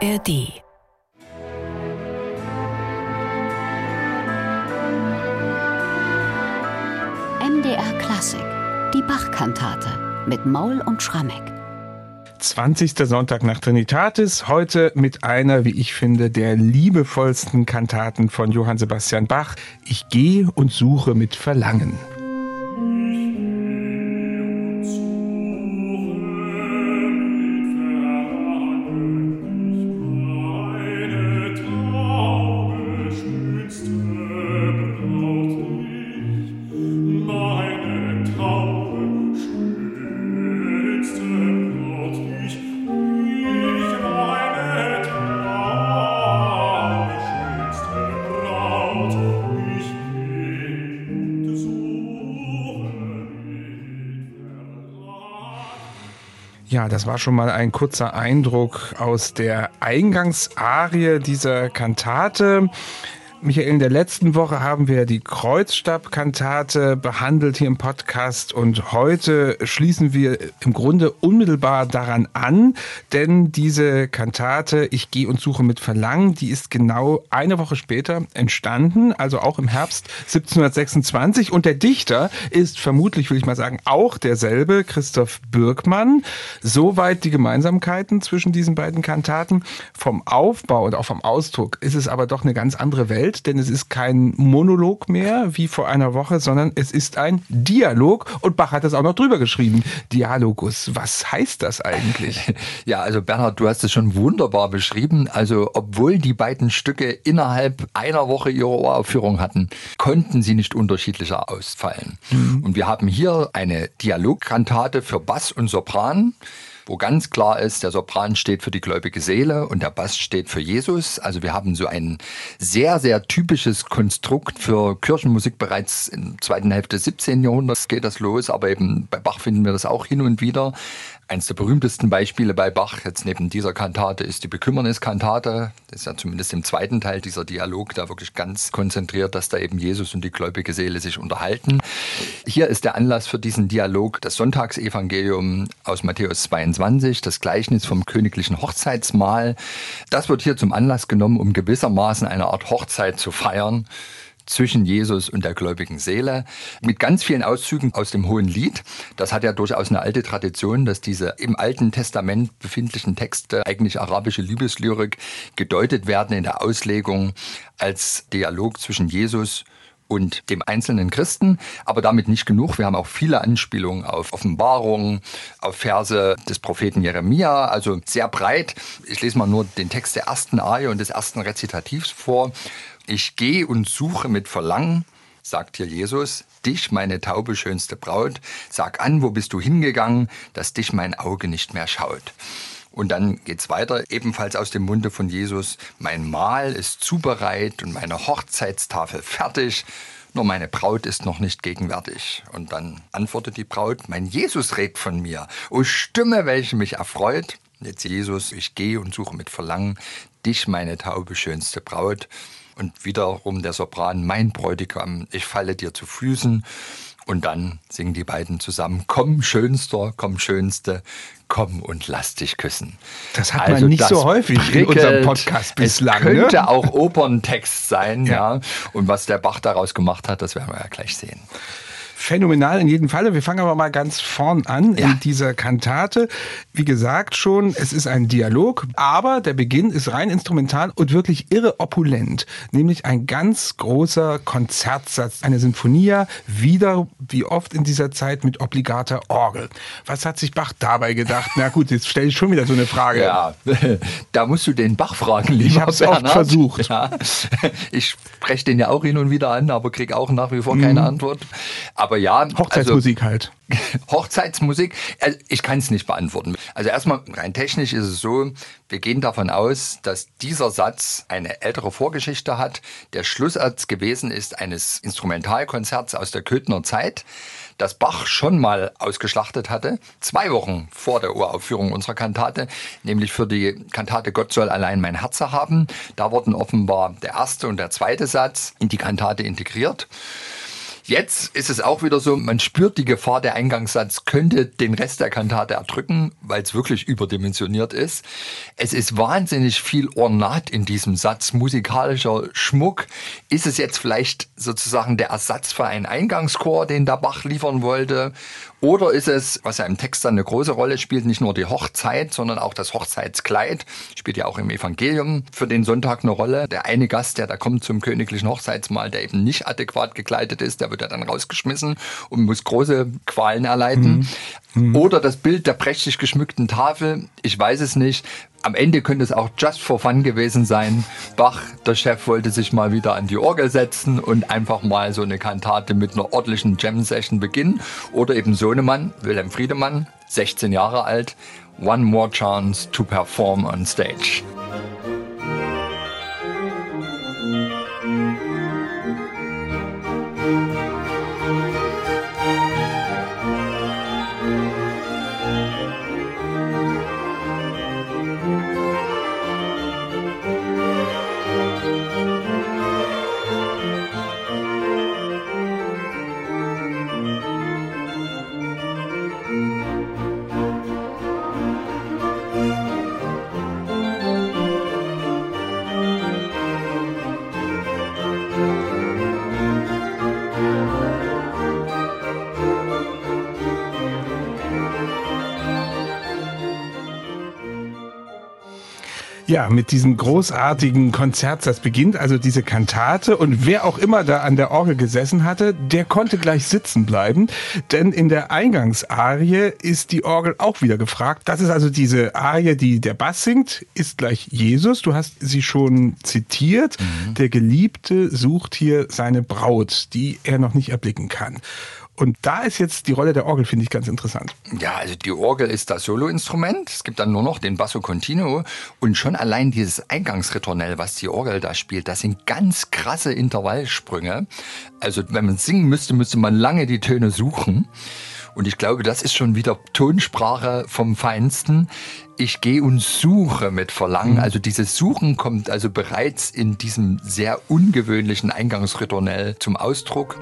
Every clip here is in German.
ARD MDR Klassik, die Bach-Kantate mit Maul und Schrammeck. 20. Sonntag nach Trinitatis, heute mit einer, wie ich finde, der liebevollsten Kantaten von Johann Sebastian Bach. Ich gehe und suche mit Verlangen. Ja, das war schon mal ein kurzer Eindruck aus der Eingangsarie dieser Kantate. Michael, in der letzten Woche haben wir die Kreuzstabkantate behandelt hier im Podcast und heute schließen wir im Grunde unmittelbar daran an, denn diese Kantate Ich gehe und suche mit Verlangen, die ist genau eine Woche später entstanden, also auch im Herbst 1726 und der Dichter ist vermutlich, will ich mal sagen, auch derselbe, Christoph Bürgmann. Soweit die Gemeinsamkeiten zwischen diesen beiden Kantaten. Vom Aufbau und auch vom Ausdruck ist es aber doch eine ganz andere Welt. Welt, denn es ist kein Monolog mehr wie vor einer Woche, sondern es ist ein Dialog und Bach hat es auch noch drüber geschrieben. Dialogus, was heißt das eigentlich? Ja, also Bernhard, du hast es schon wunderbar beschrieben. Also obwohl die beiden Stücke innerhalb einer Woche ihre Uraufführung hatten, konnten sie nicht unterschiedlicher ausfallen. Mhm. Und wir haben hier eine Dialogkantate für Bass und Sopran wo ganz klar ist, der Sopran steht für die gläubige Seele und der Bass steht für Jesus. Also wir haben so ein sehr, sehr typisches Konstrukt für Kirchenmusik bereits im zweiten Hälfte des 17. Jahrhunderts geht das los, aber eben bei Bach finden wir das auch hin und wieder. Eins der berühmtesten Beispiele bei Bach, jetzt neben dieser Kantate, ist die Bekümmerniskantate. Das ist ja zumindest im zweiten Teil dieser Dialog da wirklich ganz konzentriert, dass da eben Jesus und die gläubige Seele sich unterhalten. Hier ist der Anlass für diesen Dialog das Sonntagsevangelium aus Matthäus 22, das Gleichnis vom königlichen Hochzeitsmahl. Das wird hier zum Anlass genommen, um gewissermaßen eine Art Hochzeit zu feiern zwischen Jesus und der gläubigen Seele mit ganz vielen Auszügen aus dem Hohen Lied. Das hat ja durchaus eine alte Tradition, dass diese im Alten Testament befindlichen Texte, eigentlich arabische Liebeslyrik, gedeutet werden in der Auslegung als Dialog zwischen Jesus und dem einzelnen Christen, aber damit nicht genug. Wir haben auch viele Anspielungen auf Offenbarungen, auf Verse des Propheten Jeremia, also sehr breit. Ich lese mal nur den Text der ersten Arie und des ersten Rezitativs vor. Ich gehe und suche mit Verlangen, sagt hier Jesus, dich, meine taube schönste Braut, sag an, wo bist du hingegangen, dass dich mein Auge nicht mehr schaut. Und dann geht's weiter, ebenfalls aus dem Munde von Jesus, mein Mahl ist zubereit und meine Hochzeitstafel fertig, nur meine Braut ist noch nicht gegenwärtig. Und dann antwortet die Braut, mein Jesus redet von mir, o Stimme, welche mich erfreut. Jetzt Jesus, ich gehe und suche mit Verlangen dich, meine taube schönste Braut. Und wiederum der Sopran, mein Bräutigam, ich falle dir zu Füßen. Und dann singen die beiden zusammen, komm Schönster, komm Schönste, komm und lass dich küssen. Das hat also man nicht so häufig prickelt. in unserem Podcast bislang. Es ne? könnte ne? auch Operntext sein, ja. ja. Und was der Bach daraus gemacht hat, das werden wir ja gleich sehen phänomenal in jedem Falle. Wir fangen aber mal ganz vorn an ja. in dieser Kantate. Wie gesagt schon, es ist ein Dialog, aber der Beginn ist rein instrumental und wirklich irre opulent. Nämlich ein ganz großer Konzertsatz, eine Sinfonia, wieder wie oft in dieser Zeit mit obligater Orgel. Was hat sich Bach dabei gedacht? Na gut, jetzt stelle ich schon wieder so eine Frage. Ja, da musst du den Bach fragen, lieber Ich habe es oft versucht. Ja, ich spreche den ja auch hin und wieder an, aber kriege auch nach wie vor keine mhm. Antwort. Aber aber ja. Hochzeitsmusik also, halt. Hochzeitsmusik, also ich kann es nicht beantworten. Also erstmal rein technisch ist es so, wir gehen davon aus, dass dieser Satz eine ältere Vorgeschichte hat. Der Schlusssatz gewesen ist eines Instrumentalkonzerts aus der Köthner Zeit, das Bach schon mal ausgeschlachtet hatte, zwei Wochen vor der Uraufführung unserer Kantate, nämlich für die Kantate Gott soll allein mein Herz haben. Da wurden offenbar der erste und der zweite Satz in die Kantate integriert. Jetzt ist es auch wieder so, man spürt die Gefahr, der Eingangssatz könnte den Rest der Kantate erdrücken, weil es wirklich überdimensioniert ist. Es ist wahnsinnig viel Ornat in diesem Satz, musikalischer Schmuck. Ist es jetzt vielleicht sozusagen der Ersatz für einen Eingangschor, den der Bach liefern wollte? Oder ist es, was ja im Text dann eine große Rolle spielt, nicht nur die Hochzeit, sondern auch das Hochzeitskleid, spielt ja auch im Evangelium für den Sonntag eine Rolle. Der eine Gast, der da kommt zum königlichen Hochzeitsmahl, der eben nicht adäquat gekleidet ist, der wird ja dann rausgeschmissen und muss große Qualen erleiden. Mhm. Oder das Bild der prächtig geschmückten Tafel, ich weiß es nicht. Am Ende könnte es auch just for fun gewesen sein. Bach, der Chef, wollte sich mal wieder an die Orgel setzen und einfach mal so eine Kantate mit einer ordentlichen Jam-Session beginnen. Oder eben Sohnemann, Wilhelm Friedemann, 16 Jahre alt, One More Chance to Perform on Stage. Ja, mit diesem großartigen Konzert, das beginnt also diese Kantate und wer auch immer da an der Orgel gesessen hatte, der konnte gleich sitzen bleiben, denn in der Eingangsarie ist die Orgel auch wieder gefragt. Das ist also diese Arie, die der Bass singt, ist gleich Jesus. Du hast sie schon zitiert. Mhm. Der Geliebte sucht hier seine Braut, die er noch nicht erblicken kann. Und da ist jetzt die Rolle der Orgel, finde ich, ganz interessant. Ja, also die Orgel ist das Soloinstrument. Es gibt dann nur noch den Basso Continuo. Und schon allein dieses Eingangsritornell, was die Orgel da spielt, das sind ganz krasse Intervallsprünge. Also wenn man singen müsste, müsste man lange die Töne suchen. Und ich glaube, das ist schon wieder Tonsprache vom Feinsten. Ich gehe und suche mit Verlangen. Mhm. Also dieses Suchen kommt also bereits in diesem sehr ungewöhnlichen Eingangsritornell zum Ausdruck.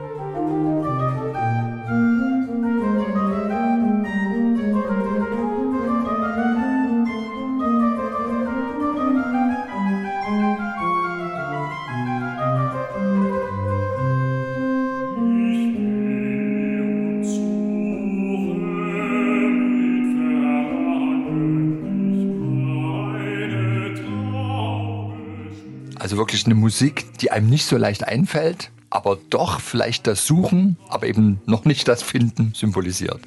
Musik, die einem nicht so leicht einfällt, aber doch vielleicht das Suchen, aber eben noch nicht das Finden symbolisiert.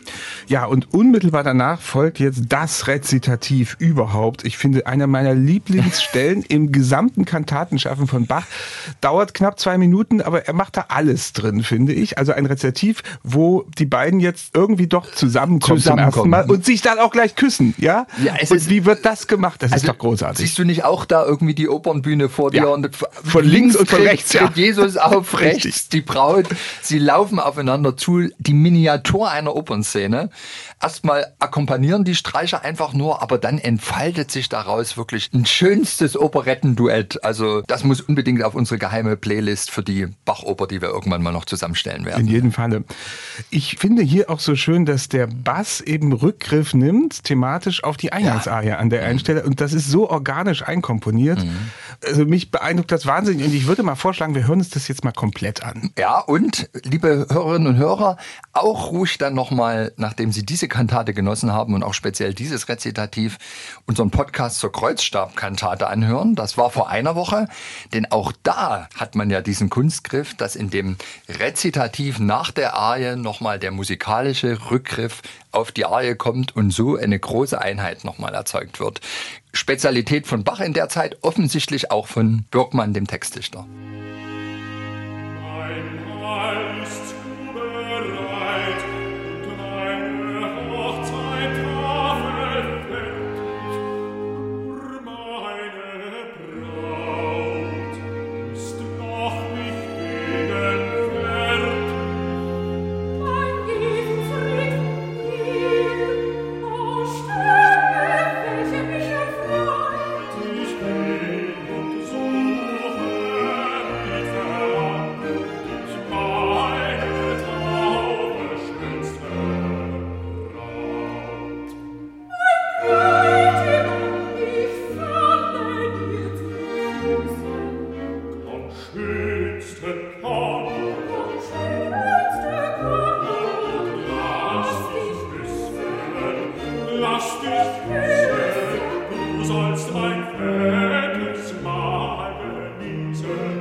Ja, und unmittelbar danach folgt jetzt das Rezitativ überhaupt. Ich finde, einer meiner Lieblingsstellen im gesamten Kantatenschaffen von Bach dauert knapp zwei Minuten, aber er macht da alles drin, finde ich. Also ein Rezitativ, wo die beiden jetzt irgendwie doch zusammenkommen, zusammenkommen. Mal und sich dann auch gleich küssen, ja? ja es und ist, wie wird das gemacht? Das also ist doch großartig. Siehst du nicht auch da irgendwie die Opernbühne vor dir? Ja. Und von links und von rechts, ja. Jesus auf rechts, die Braut, sie laufen aufeinander zu, die Miniatur einer Opernszene. Erstmal akkompanieren die Streicher einfach nur, aber dann entfaltet sich daraus wirklich ein schönstes Operettenduett. Also das muss unbedingt auf unsere geheime Playlist für die Bachoper, die wir irgendwann mal noch zusammenstellen werden. In jedem Falle. Ich finde hier auch so schön, dass der Bass eben Rückgriff nimmt, thematisch auf die Eingangsarie ja. an der einen Stelle. Und das ist so organisch einkomponiert. Mhm. Also mich beeindruckt das wahnsinnig. Und ich würde mal vorschlagen, wir hören uns das jetzt mal komplett an. Ja, und liebe Hörerinnen und Hörer, auch ruhig dann nochmal, nachdem Sie diese Kantate genossen haben und auch speziell dieses Rezitativ, unseren Podcast zur Kreuzstabkantate anhören. Das war vor einer Woche, denn auch da hat man ja diesen Kunstgriff, dass in dem Rezitativ nach der Arie nochmal der musikalische Rückgriff auf die Arie kommt und so eine große Einheit nochmal erzeugt wird. Spezialität von Bach in der Zeit, offensichtlich auch von Birkmann, dem Textdichter. Dein sollst ein fettes Mahl genießen,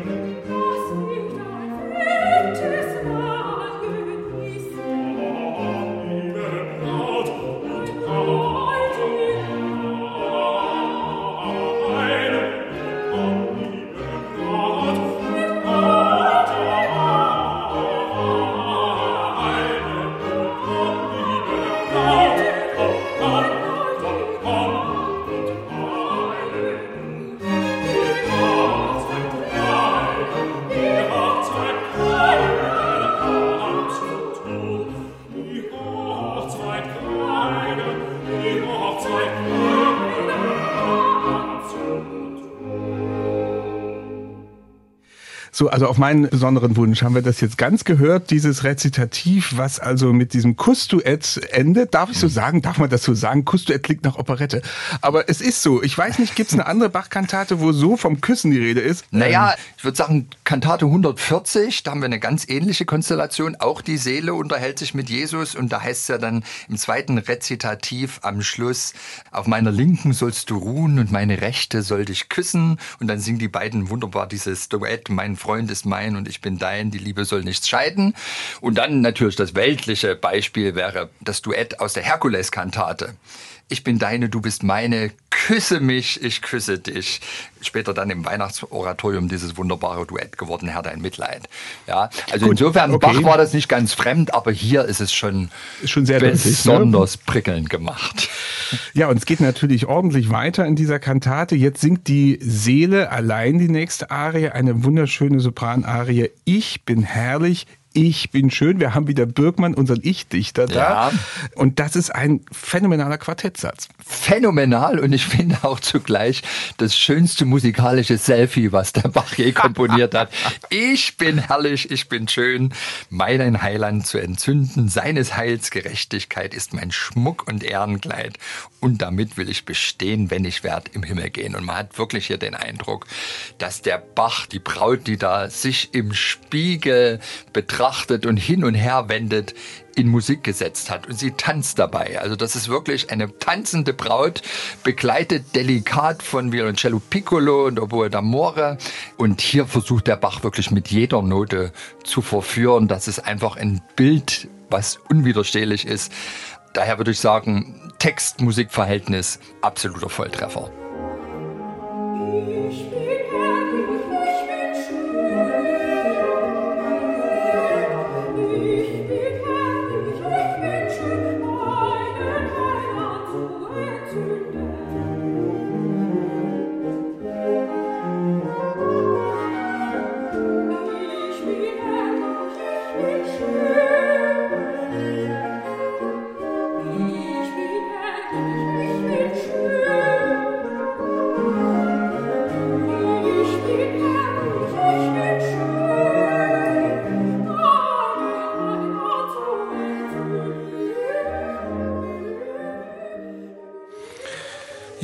So, also auf meinen besonderen Wunsch haben wir das jetzt ganz gehört, dieses Rezitativ, was also mit diesem Kussduett endet. Darf ich so sagen? Darf man das so sagen? Kussduett klingt nach Operette. Aber es ist so. Ich weiß nicht, gibt es eine andere Bach-Kantate, wo so vom Küssen die Rede ist? Naja, ähm, ich würde sagen, Kantate 140, da haben wir eine ganz ähnliche Konstellation. Auch die Seele unterhält sich mit Jesus und da heißt es ja dann im zweiten Rezitativ am Schluss, auf meiner Linken sollst du ruhen und meine Rechte soll dich küssen. Und dann singen die beiden wunderbar dieses Duett, mein Freund Freund ist mein und ich bin dein, die Liebe soll nichts scheiden. Und dann natürlich das weltliche Beispiel wäre das Duett aus der Herkules-Kantate. Ich bin deine, du bist meine, küsse mich, ich küsse dich. Später dann im Weihnachtsoratorium dieses wunderbare Duett geworden, Herr, dein Mitleid. Ja, also Gut, insofern, okay. Bach war das nicht ganz fremd, aber hier ist es schon, schon sehr besonders deutlich, ne? prickelnd gemacht. Ja, und es geht natürlich ordentlich weiter in dieser Kantate. Jetzt singt die Seele allein die nächste Arie, eine wunderschöne Sopranarie. Ich bin herrlich, ich bin schön. Wir haben wieder Birkmann, unseren Ich-Dichter da. Ja. Und das ist ein phänomenaler Quartettsatz. Phänomenal und ich finde auch zugleich das schönste musikalische Selfie, was der Bach je komponiert hat. Ich bin herrlich, ich bin schön. Meinen Heiland zu entzünden, seines Heils Gerechtigkeit ist mein Schmuck und Ehrenkleid. Und damit will ich bestehen, wenn ich werd im Himmel gehen. Und man hat wirklich hier den Eindruck, dass der Bach, die Braut, die da sich im Spiegel betrachtet, betrachtet und hin und her wendet, in Musik gesetzt hat. Und sie tanzt dabei. Also das ist wirklich eine tanzende Braut, begleitet delikat von Violoncello Piccolo und Oboe d'Amore. Und hier versucht der Bach wirklich mit jeder Note zu verführen. Das ist einfach ein Bild, was unwiderstehlich ist. Daher würde ich sagen, Text-Musik-Verhältnis absoluter Volltreffer.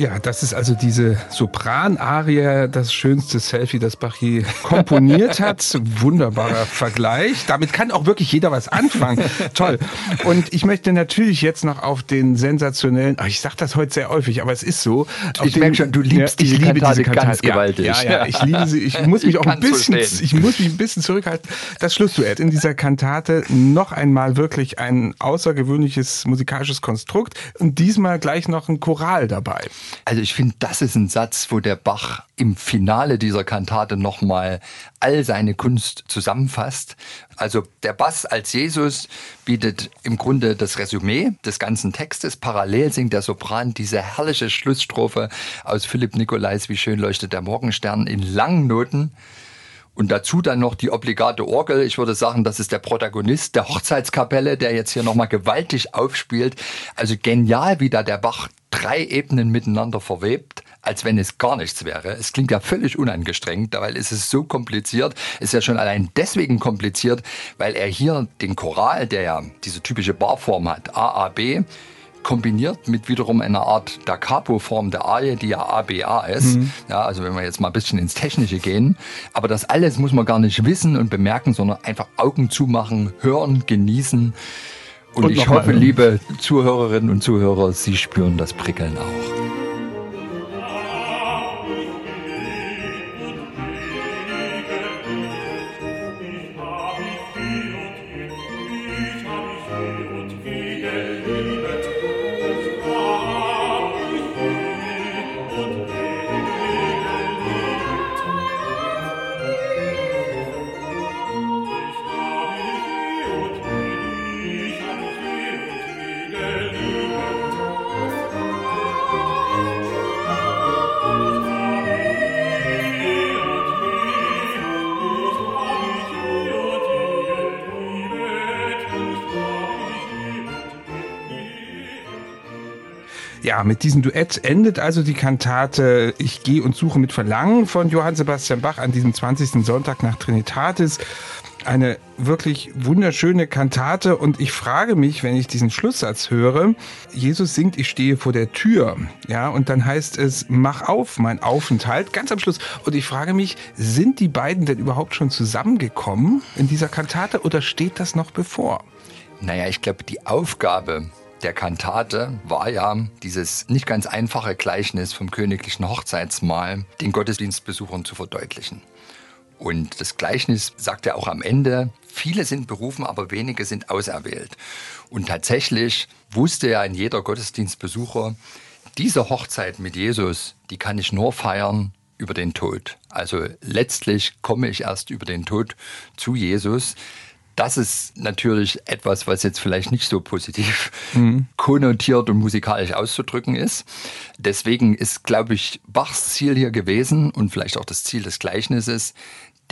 Ja, das ist also diese Sopranarie, das schönste Selfie, das Bachy komponiert hat. Wunderbarer Vergleich. Damit kann auch wirklich jeder was anfangen. Toll. Und ich möchte natürlich jetzt noch auf den sensationellen, ach, ich sage das heute sehr häufig, aber es ist so. Ich merke schon, du liebst ja, diese liebe Kantate diese Kantate ganz gewaltig. Ja, ja, ich liebe sie. Ich muss mich auch ein bisschen, ich muss mich ein bisschen zurückhalten. Das Schlussduett in dieser Kantate noch einmal wirklich ein außergewöhnliches musikalisches Konstrukt und diesmal gleich noch ein Choral dabei. Also ich finde, das ist ein Satz, wo der Bach im Finale dieser Kantate nochmal all seine Kunst zusammenfasst. Also der Bass als Jesus bietet im Grunde das Resümee des ganzen Textes. Parallel singt der Sopran diese herrliche Schlussstrophe aus Philipp Nikolais, wie schön leuchtet der Morgenstern in langen Noten. Und dazu dann noch die obligate Orgel. Ich würde sagen, das ist der Protagonist der Hochzeitskapelle, der jetzt hier nochmal gewaltig aufspielt. Also genial, wie da der Bach drei Ebenen miteinander verwebt, als wenn es gar nichts wäre. Es klingt ja völlig unangestrengt, weil es ist so kompliziert. Es ist ja schon allein deswegen kompliziert, weil er hier den Choral, der ja diese typische Barform hat, AAB, kombiniert mit wiederum einer Art Da Capo-Form der Arie, die ja ABA ist. Mhm. Ja, also wenn wir jetzt mal ein bisschen ins Technische gehen. Aber das alles muss man gar nicht wissen und bemerken, sondern einfach Augen zumachen, hören, genießen. Und, und ich hoffe, liebe Zuhörerinnen und Zuhörer, Sie spüren das Prickeln auch. Ja, mit diesem Duett endet also die Kantate Ich gehe und suche mit Verlangen von Johann Sebastian Bach an diesem 20. Sonntag nach Trinitatis. Eine wirklich wunderschöne Kantate und ich frage mich, wenn ich diesen Schlusssatz höre, Jesus singt, ich stehe vor der Tür, ja, und dann heißt es, mach auf, mein Aufenthalt, ganz am Schluss. Und ich frage mich, sind die beiden denn überhaupt schon zusammengekommen in dieser Kantate oder steht das noch bevor? Naja, ich glaube, die Aufgabe der Kantate war ja dieses nicht ganz einfache Gleichnis vom königlichen Hochzeitsmahl den Gottesdienstbesuchern zu verdeutlichen. Und das Gleichnis sagt ja auch am Ende, viele sind berufen, aber wenige sind auserwählt. Und tatsächlich wusste ja ein jeder Gottesdienstbesucher, diese Hochzeit mit Jesus, die kann ich nur feiern über den Tod. Also letztlich komme ich erst über den Tod zu Jesus. Das ist natürlich etwas, was jetzt vielleicht nicht so positiv mhm. konnotiert und musikalisch auszudrücken ist. Deswegen ist, glaube ich, Bachs Ziel hier gewesen und vielleicht auch das Ziel des Gleichnisses,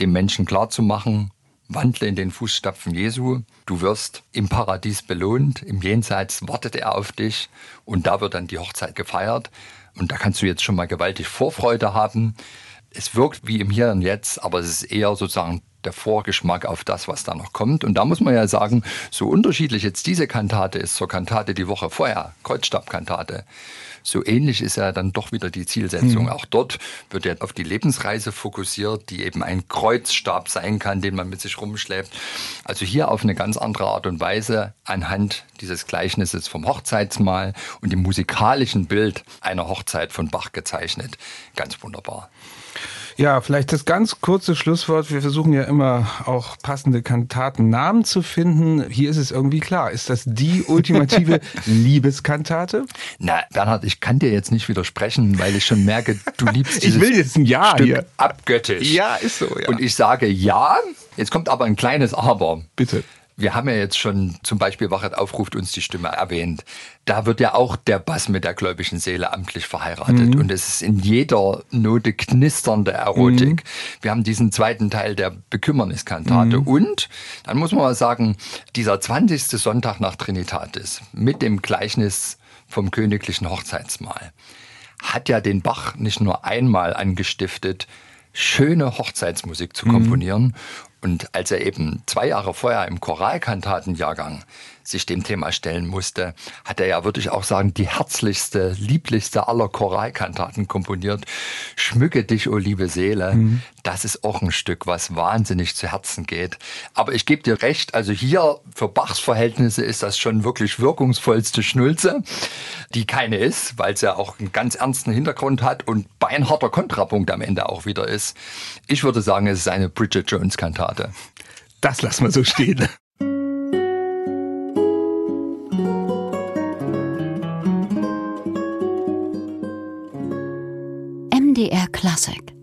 dem Menschen klarzumachen, wandle in den Fußstapfen Jesu, du wirst im Paradies belohnt, im Jenseits wartet er auf dich und da wird dann die Hochzeit gefeiert. Und da kannst du jetzt schon mal gewaltig Vorfreude haben. Es wirkt wie im Hier und Jetzt, aber es ist eher sozusagen der Vorgeschmack auf das, was da noch kommt. Und da muss man ja sagen, so unterschiedlich jetzt diese Kantate ist zur Kantate die Woche vorher, Kreuzstabkantate, so ähnlich ist ja dann doch wieder die Zielsetzung. Mhm. Auch dort wird ja auf die Lebensreise fokussiert, die eben ein Kreuzstab sein kann, den man mit sich rumschleppt. Also hier auf eine ganz andere Art und Weise anhand dieses Gleichnisses vom Hochzeitsmahl und dem musikalischen Bild einer Hochzeit von Bach gezeichnet. Ganz wunderbar. Ja, vielleicht das ganz kurze Schlusswort. Wir versuchen ja immer auch passende Kantatennamen zu finden. Hier ist es irgendwie klar. Ist das die ultimative Liebeskantate? Na, Bernhard, ich kann dir jetzt nicht widersprechen, weil ich schon merke, du liebst dieses Ich will jetzt ein Ja Stück hier. abgöttisch. Ja, ist so, ja. Und ich sage ja. Jetzt kommt aber ein kleines Aber. Bitte. Wir haben ja jetzt schon zum Beispiel Wachet aufruft uns die Stimme erwähnt. Da wird ja auch der Bass mit der gläubigen Seele amtlich verheiratet. Mhm. Und es ist in jeder Note knisternde Erotik. Mhm. Wir haben diesen zweiten Teil der Bekümmerniskantate. Mhm. Und dann muss man mal sagen, dieser 20. Sonntag nach Trinitatis mit dem Gleichnis vom königlichen Hochzeitsmahl hat ja den Bach nicht nur einmal angestiftet, schöne Hochzeitsmusik zu komponieren. Und als er eben zwei Jahre vorher im Choralkantatenjahrgang sich dem Thema stellen musste, hat er ja wirklich auch sagen, die herzlichste, lieblichste aller Choralkantaten komponiert. Schmücke dich, o oh liebe Seele. Mhm. Das ist auch ein Stück, was wahnsinnig zu Herzen geht. Aber ich gebe dir recht, also hier für Bachs Verhältnisse ist das schon wirklich wirkungsvollste Schnulze, die keine ist, weil es ja auch einen ganz ernsten Hintergrund hat und beinharter Kontrapunkt am Ende auch wieder ist. Ich würde sagen, es ist eine Bridget Jones Kantate. Das lassen wir so stehen. Classic